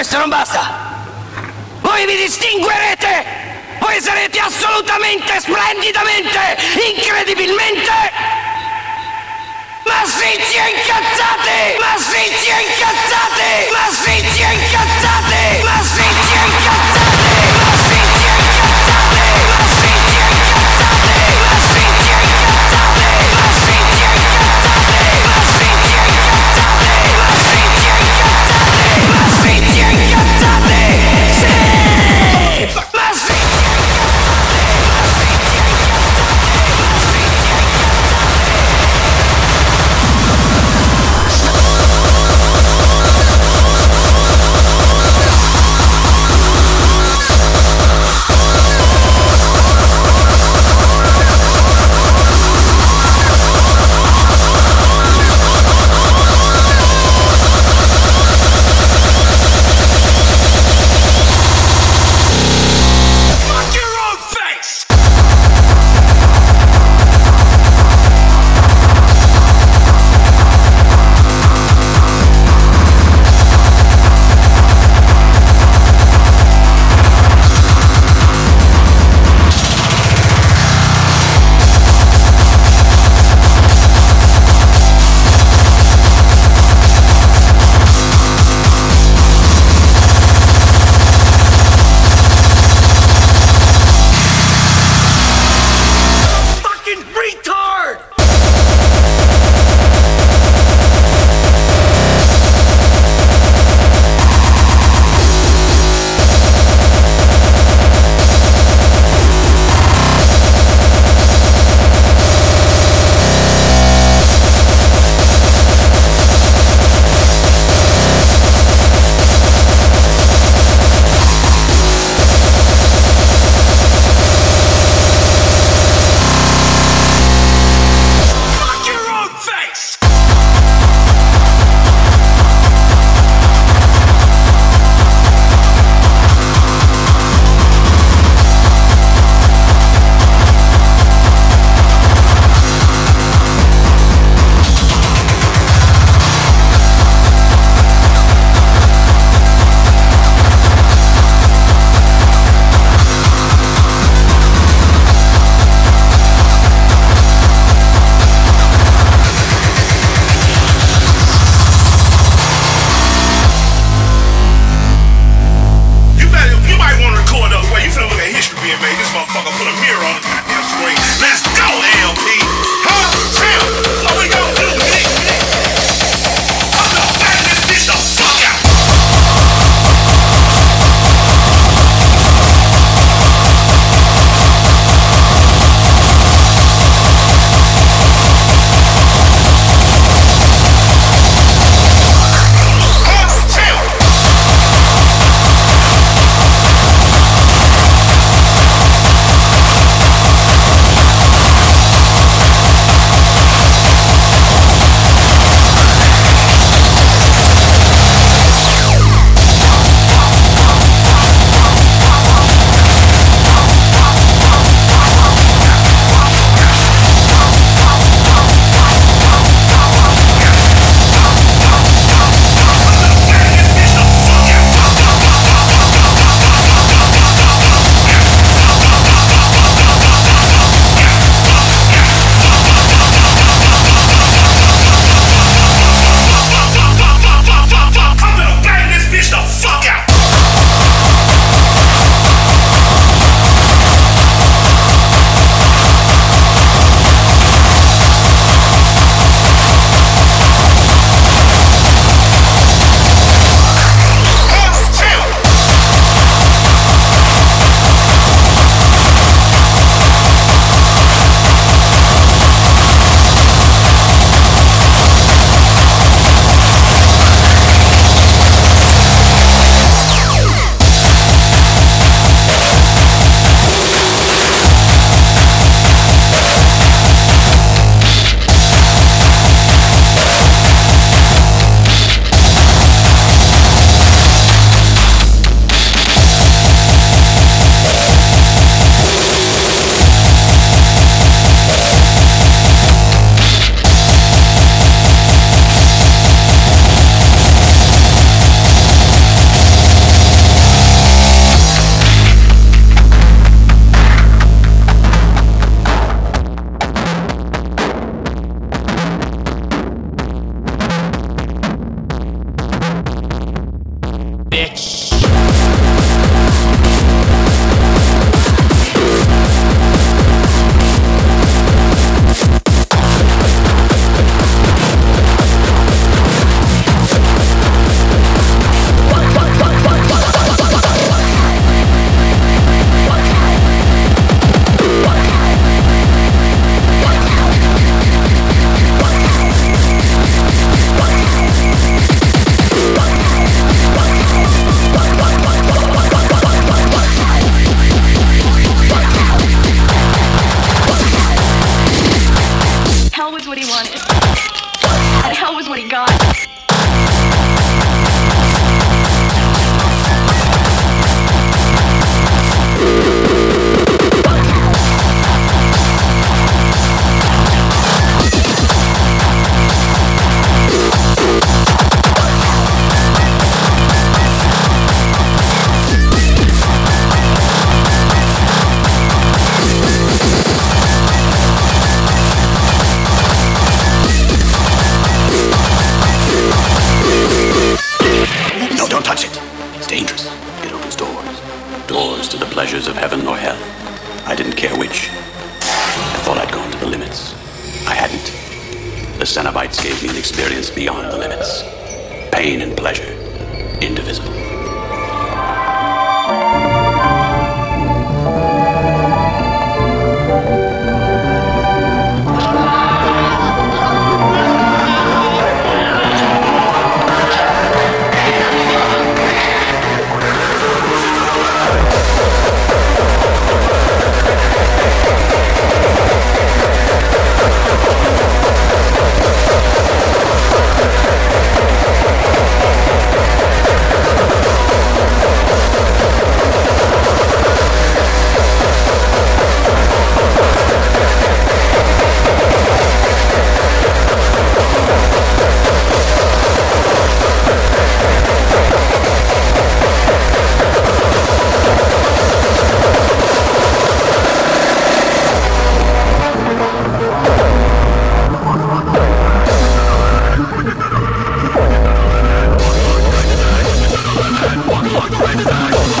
questo non basta. Voi vi distinguerete! Voi sarete assolutamente, splendidamente, incredibilmente massicci e incazzati! Massicci e incazzati! Massicci e incazzati! Massicci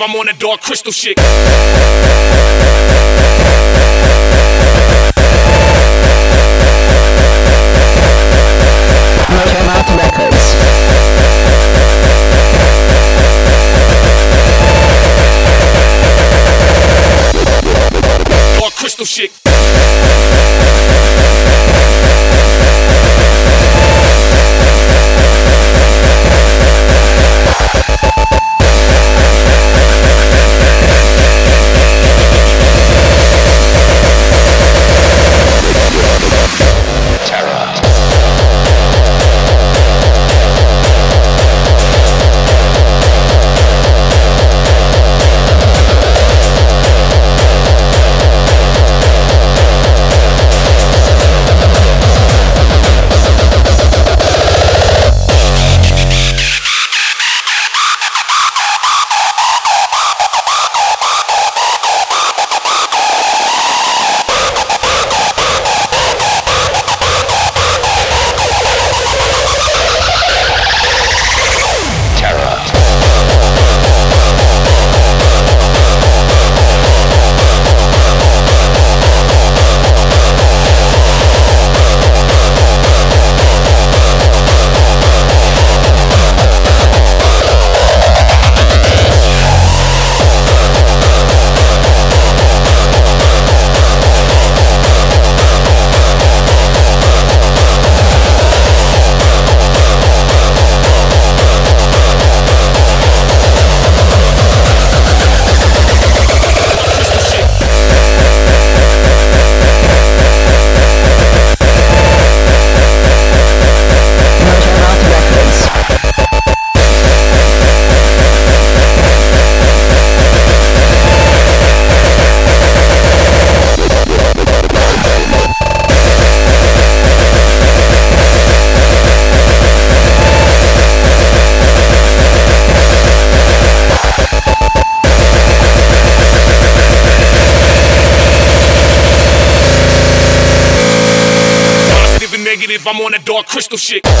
I'm on a dark crystal shit. on that dark crystal shit.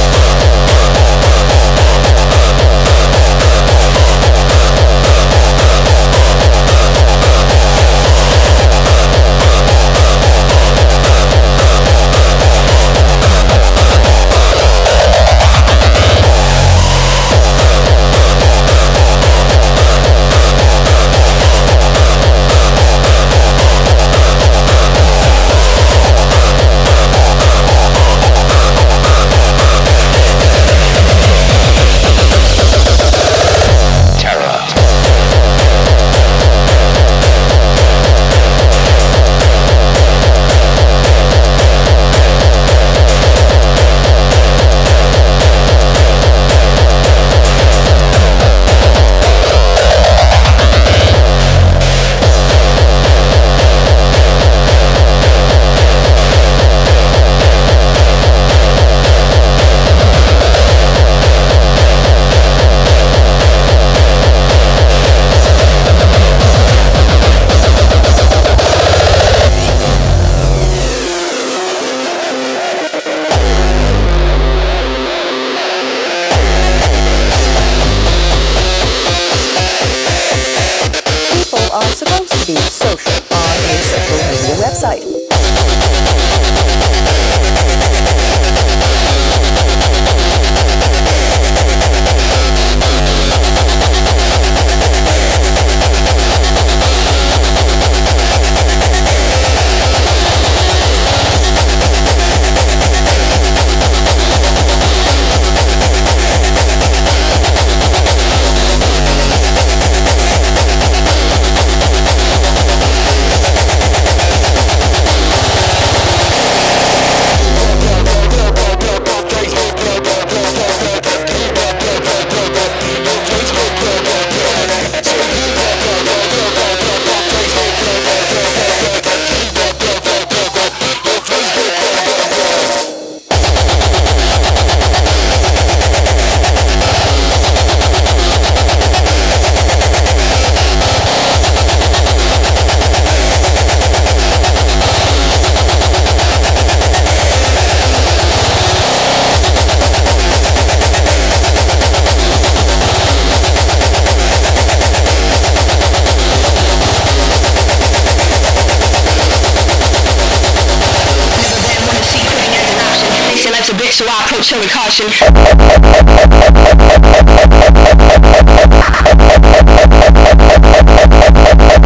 caution.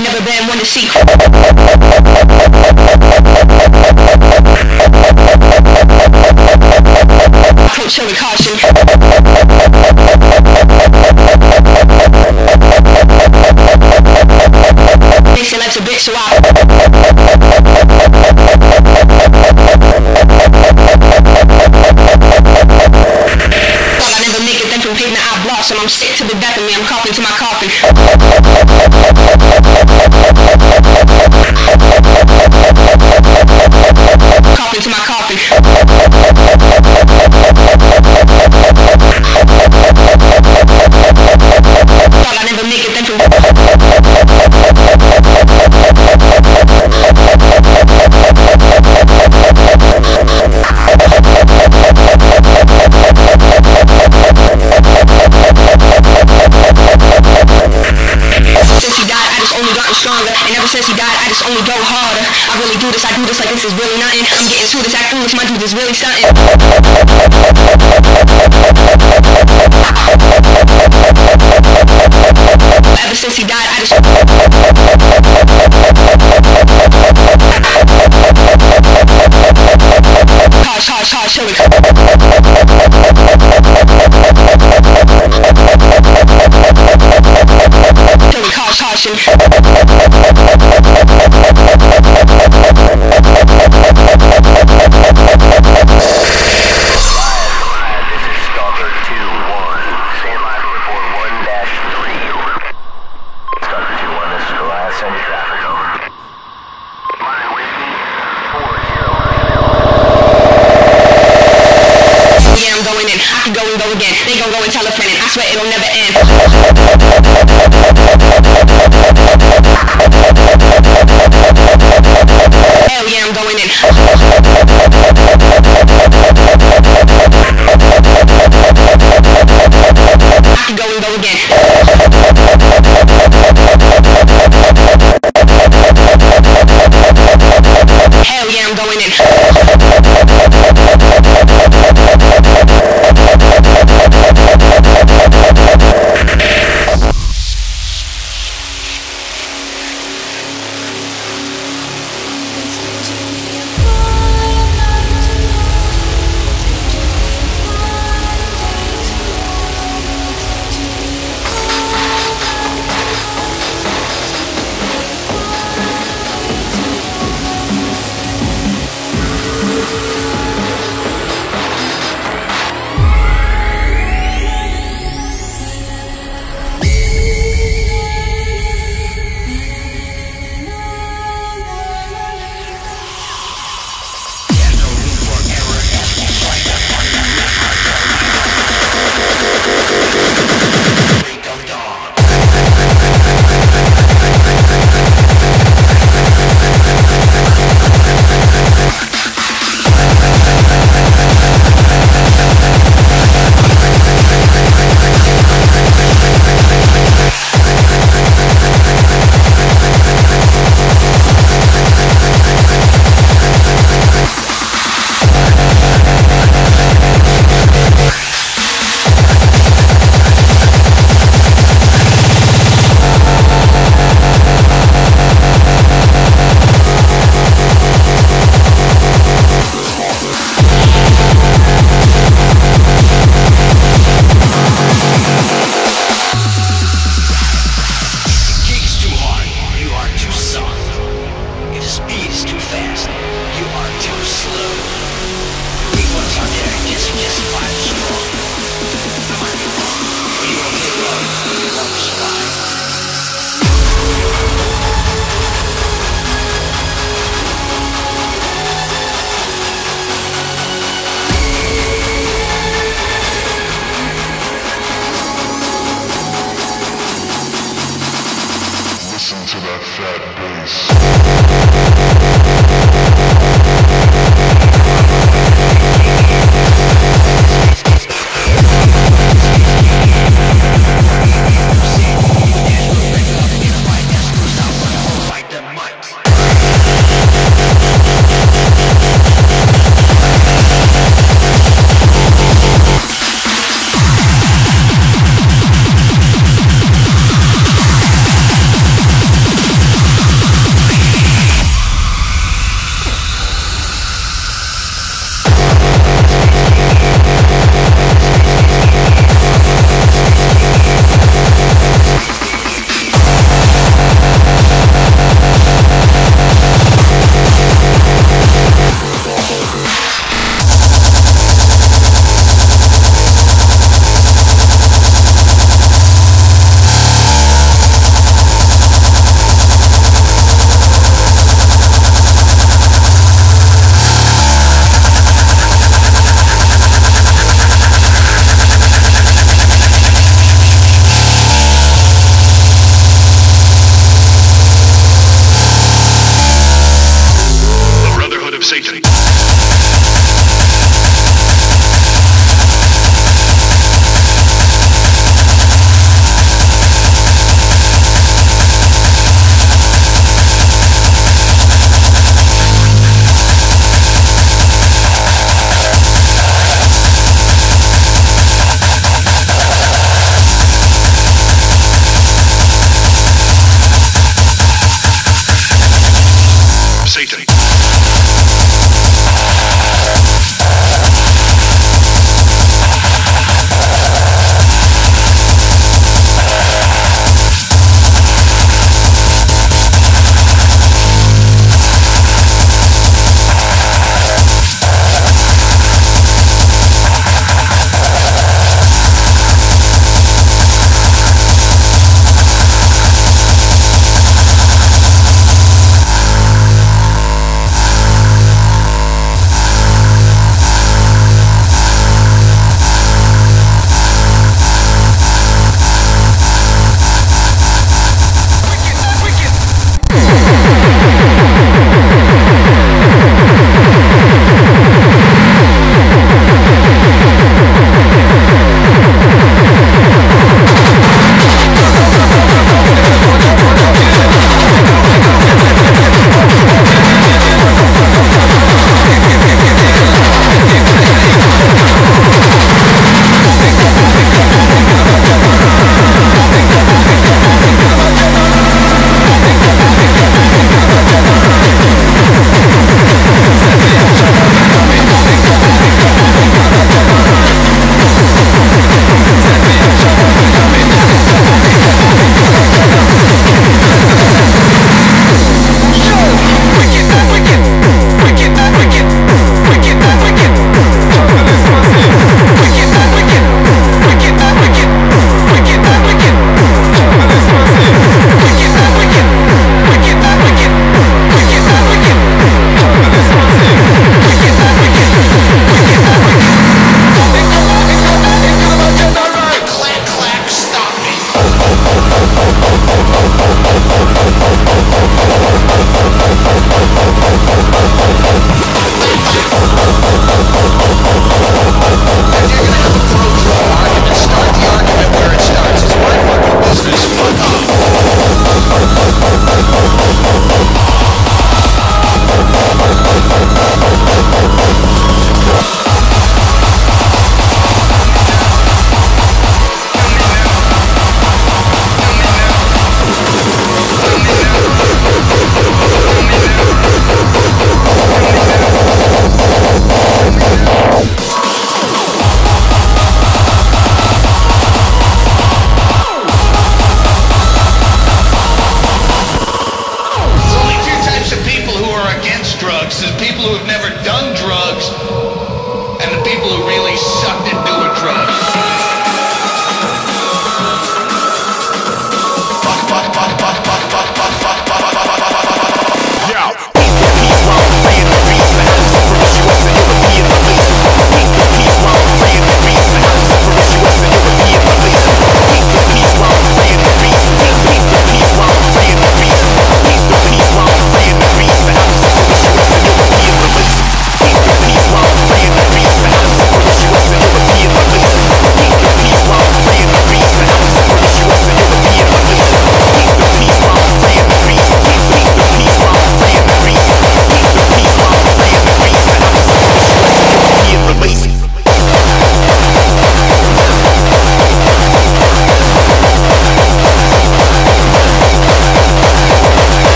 Never been one to see. Caution. A bitch, so I. So I'm sick to the death of me. I'm coughing to my coffin. I feel monkey really stunting. Ever since he died, I just... Hush, hush, hush, hush, hush. could go and go again. They gon' go and tell a friend, and I swear it'll never end. Hell yeah, I'm going in.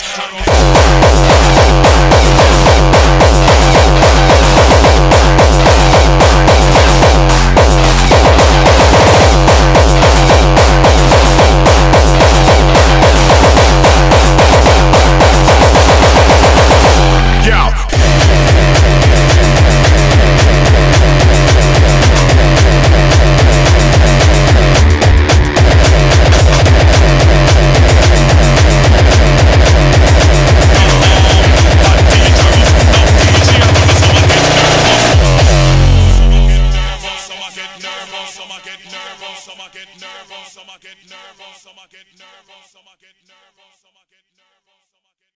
house.